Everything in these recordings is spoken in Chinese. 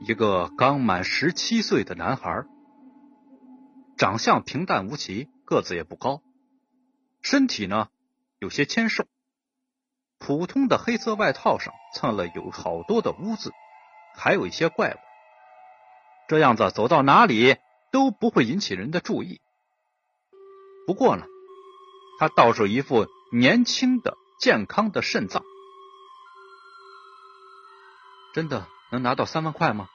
一个刚满十七岁的男孩，长相平淡无奇，个子也不高，身体呢有些纤瘦，普通的黑色外套上蹭了有好多的污渍，还有一些怪物。这样子走到哪里都不会引起人的注意。不过呢，他倒是一副年轻的、健康的肾脏。真的能拿到三万块吗？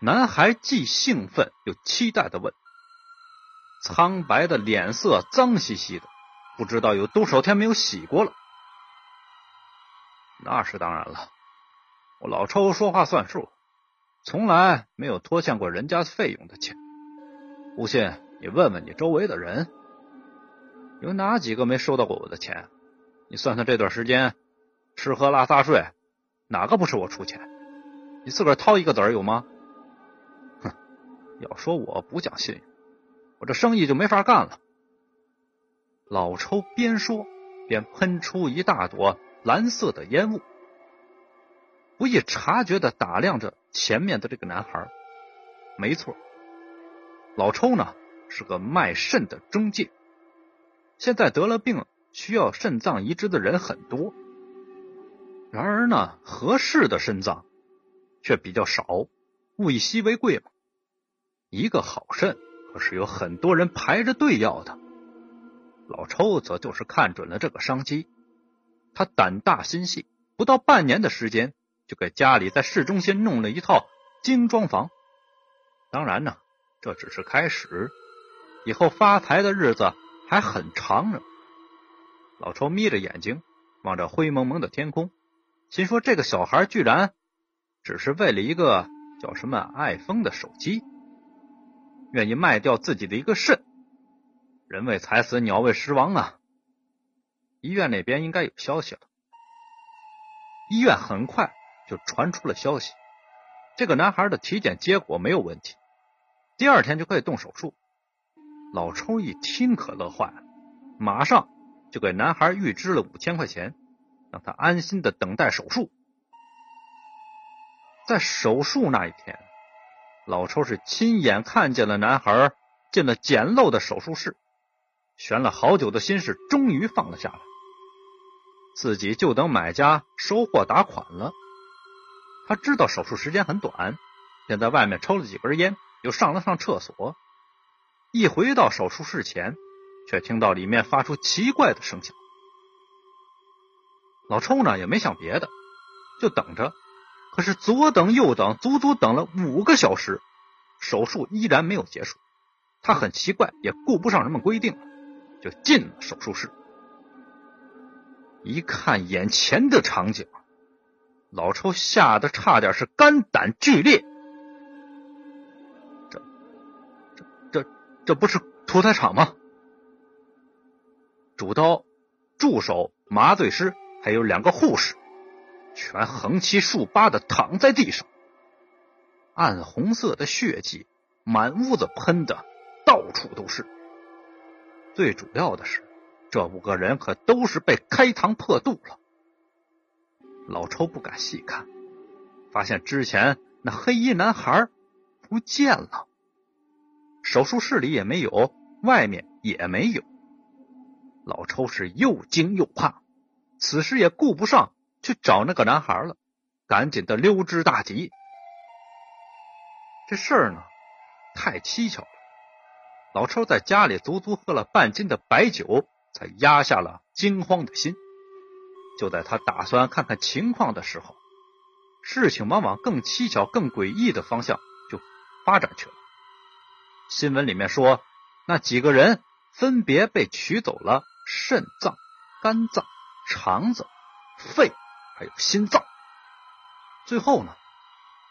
男孩既兴奋又期待的问。苍白的脸色脏兮兮的，不知道有多少天没有洗过了。那是当然了，我老抽说话算数，从来没有拖欠过人家费用的钱。不信你问问你周围的人，有哪几个没收到过我的钱？你算算这段时间吃喝拉撒睡。哪个不是我出钱？你自个掏一个子儿有吗？哼！要说我不讲信用，我这生意就没法干了。老抽边说边喷出一大朵蓝色的烟雾，不易察觉的打量着前面的这个男孩。没错，老抽呢是个卖肾的中介。现在得了病需要肾脏移植的人很多。然而呢，合适的肾脏却比较少，物以稀为贵嘛。一个好肾可是有很多人排着队要的。老抽则就是看准了这个商机，他胆大心细，不到半年的时间就给家里在市中心弄了一套精装房。当然呢，这只是开始，以后发财的日子还很长呢。老抽眯着眼睛望着灰蒙蒙的天空。心说：“这个小孩居然只是为了一个叫什么爱疯的手机，愿意卖掉自己的一个肾。人为财死，鸟为食亡啊！医院那边应该有消息了。医院很快就传出了消息，这个男孩的体检结果没有问题，第二天就可以动手术。老抽一听可乐坏了，马上就给男孩预支了五千块钱。”让他安心的等待手术。在手术那一天，老抽是亲眼看见了男孩进了简陋的手术室，悬了好久的心事终于放了下来。自己就等买家收货打款了。他知道手术时间很短，便在外面抽了几根烟，又上了上厕所。一回到手术室前，却听到里面发出奇怪的声响。老抽呢也没想别的，就等着。可是左等右等，足足等了五个小时，手术依然没有结束。他很奇怪，也顾不上什么规定，就进了手术室。一看眼前的场景，老抽吓得差点是肝胆俱裂。这、这、这、这不是屠宰场吗？主刀、助手、麻醉师。还有两个护士，全横七竖八的躺在地上，暗红色的血迹满屋子喷的到处都是。最主要的是，这五个人可都是被开膛破肚了。老抽不敢细看，发现之前那黑衣男孩不见了，手术室里也没有，外面也没有。老抽是又惊又怕。此时也顾不上去找那个男孩了，赶紧的溜之大吉。这事儿呢，太蹊跷了。老抽在家里足足喝了半斤的白酒，才压下了惊慌的心。就在他打算看看情况的时候，事情往往更蹊跷、更诡异的方向就发展去了。新闻里面说，那几个人分别被取走了肾脏、肝脏。肠子、肺还有心脏，最后呢，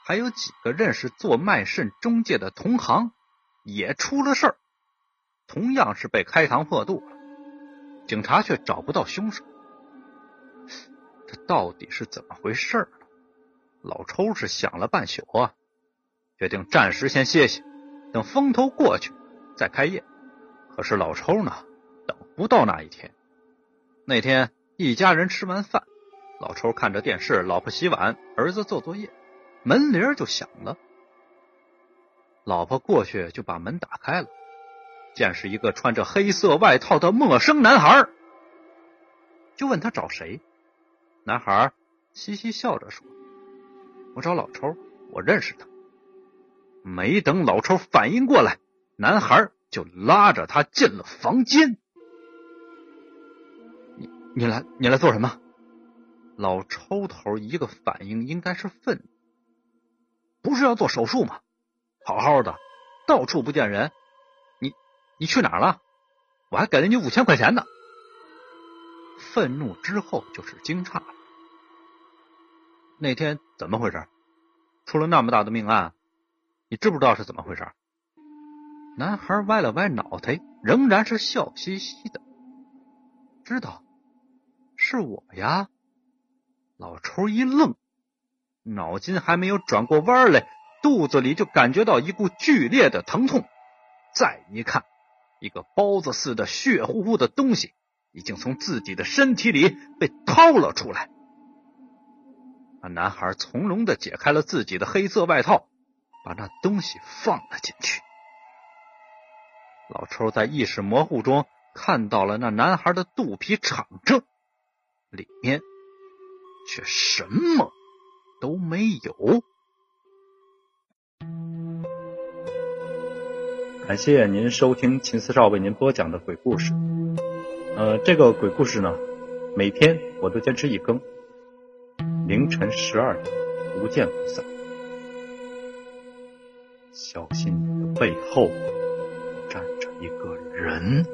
还有几个认识做卖肾中介的同行也出了事儿，同样是被开膛破肚了。警察却找不到凶手，这到底是怎么回事呢？老抽是想了半宿啊，决定暂时先歇歇，等风头过去再开业。可是老抽呢，等不到那一天。那天。一家人吃完饭，老抽看着电视，老婆洗碗，儿子做作业。门铃就响了。老婆过去就把门打开了，见是一个穿着黑色外套的陌生男孩，就问他找谁。男孩嘻嘻笑着说：“我找老抽，我认识他。”没等老抽反应过来，男孩就拉着他进了房间。你你来你来做什么？老抽头一个反应应该是愤怒，不是要做手术吗？好好的，到处不见人，你你去哪儿了？我还给了你五千块钱呢。愤怒之后就是惊诧了。那天怎么回事？出了那么大的命案，你知不知道是怎么回事？男孩歪了歪脑袋，仍然是笑嘻嘻的。知道，是我呀。老抽一愣，脑筋还没有转过弯来。肚子里就感觉到一股剧烈的疼痛，再一看，一个包子似的血乎乎的东西已经从自己的身体里被掏了出来。那男孩从容的解开了自己的黑色外套，把那东西放了进去。老抽在意识模糊中看到了那男孩的肚皮敞着，里面却什么都没有。感谢您收听秦四少为您播讲的鬼故事。呃，这个鬼故事呢，每天我都坚持一更，凌晨十二点，不见不散。小心你的背后站着一个人。